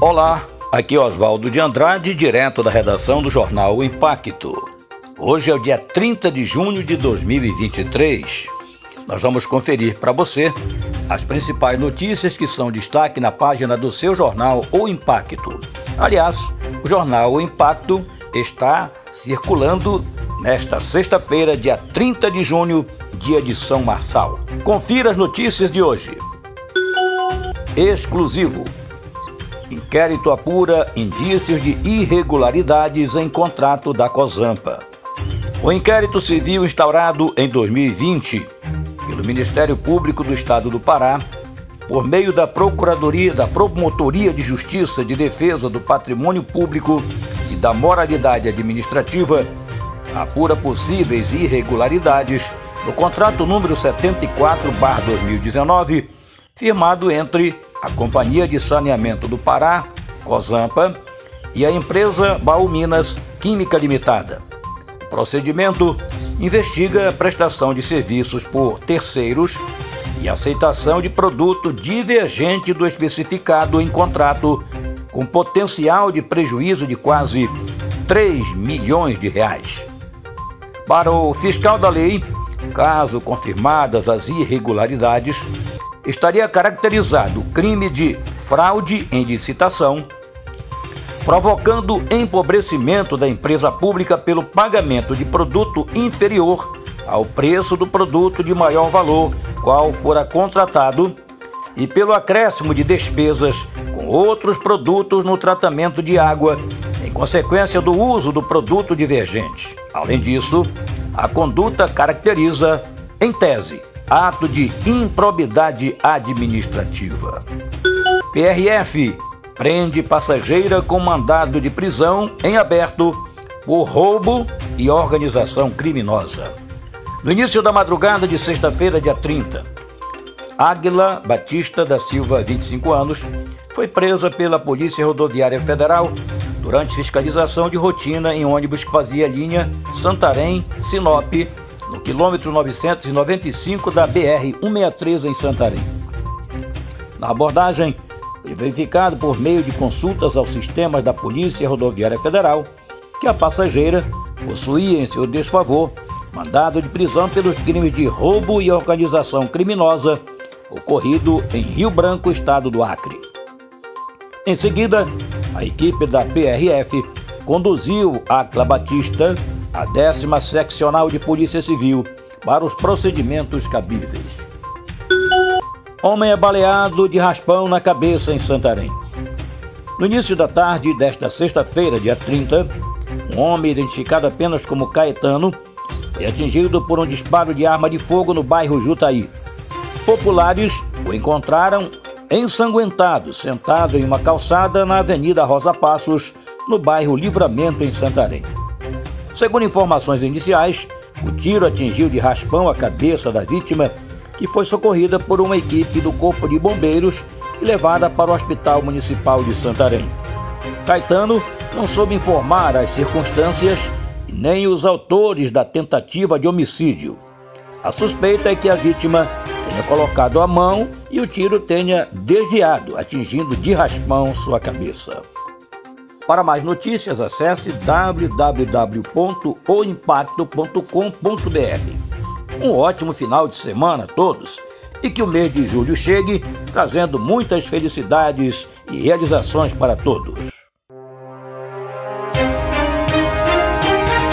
Olá, aqui é Oswaldo de Andrade, direto da redação do jornal o Impacto. Hoje é o dia 30 de junho de 2023. Nós vamos conferir para você as principais notícias que são destaque na página do seu jornal O Impacto. Aliás, o jornal O Impacto está circulando nesta sexta-feira, dia 30 de junho, dia de São Marçal. Confira as notícias de hoje. Exclusivo. Inquérito apura indícios de irregularidades em contrato da Cozampa. O inquérito civil instaurado em 2020 pelo Ministério Público do Estado do Pará, por meio da Procuradoria da Promotoria de Justiça de Defesa do Patrimônio Público e da Moralidade Administrativa, apura possíveis irregularidades no contrato número 74/2019, firmado entre a Companhia de Saneamento do Pará, COSAMPA, e a empresa Baú Minas Química Limitada. O procedimento investiga a prestação de serviços por terceiros e aceitação de produto divergente do especificado em contrato, com potencial de prejuízo de quase 3 milhões de reais. Para o fiscal da lei, caso confirmadas as irregularidades, estaria caracterizado crime de fraude em licitação, provocando empobrecimento da empresa pública pelo pagamento de produto inferior ao preço do produto de maior valor, qual fora contratado, e pelo acréscimo de despesas com outros produtos no tratamento de água, em consequência do uso do produto divergente. Além disso, a conduta caracteriza, em tese, ato de improbidade administrativa. PRF prende passageira com mandado de prisão em aberto por roubo e organização criminosa. No início da madrugada de sexta-feira, dia 30, Águila Batista da Silva, 25 anos, foi presa pela Polícia Rodoviária Federal durante fiscalização de rotina em ônibus que fazia linha Santarém-Sinop, no quilômetro 995 da BR-163 em Santarém. Na abordagem, foi verificado por meio de consultas aos sistemas da Polícia Rodoviária Federal que a passageira possuía em seu desfavor mandado de prisão pelos crimes de roubo e organização criminosa ocorrido em Rio Branco, estado do Acre. Em seguida, a equipe da PRF conduziu a Batista a décima seccional de Polícia Civil para os procedimentos cabíveis. Homem é baleado de raspão na cabeça em Santarém. No início da tarde desta sexta-feira, dia 30, um homem identificado apenas como Caetano foi atingido por um disparo de arma de fogo no bairro Jutaí. Populares o encontraram ensanguentado, sentado em uma calçada na Avenida Rosa Passos, no bairro Livramento, em Santarém. Segundo informações iniciais, o tiro atingiu de raspão a cabeça da vítima que foi socorrida por uma equipe do Corpo de Bombeiros e levada para o Hospital Municipal de Santarém. Caetano não soube informar as circunstâncias nem os autores da tentativa de homicídio. A suspeita é que a vítima tenha colocado a mão e o tiro tenha desviado, atingindo de raspão sua cabeça. Para mais notícias, acesse www.oimpacto.com.br. Um ótimo final de semana a todos e que o mês de julho chegue trazendo muitas felicidades e realizações para todos.